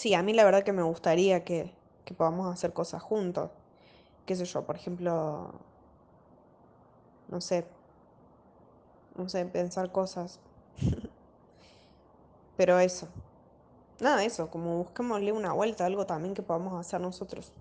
Sí, a mí la verdad que me gustaría que, que podamos hacer cosas juntos. Qué sé yo, por ejemplo, no sé, no sé, pensar cosas. Pero eso, nada, eso, como busquémosle una vuelta algo también que podamos hacer nosotros.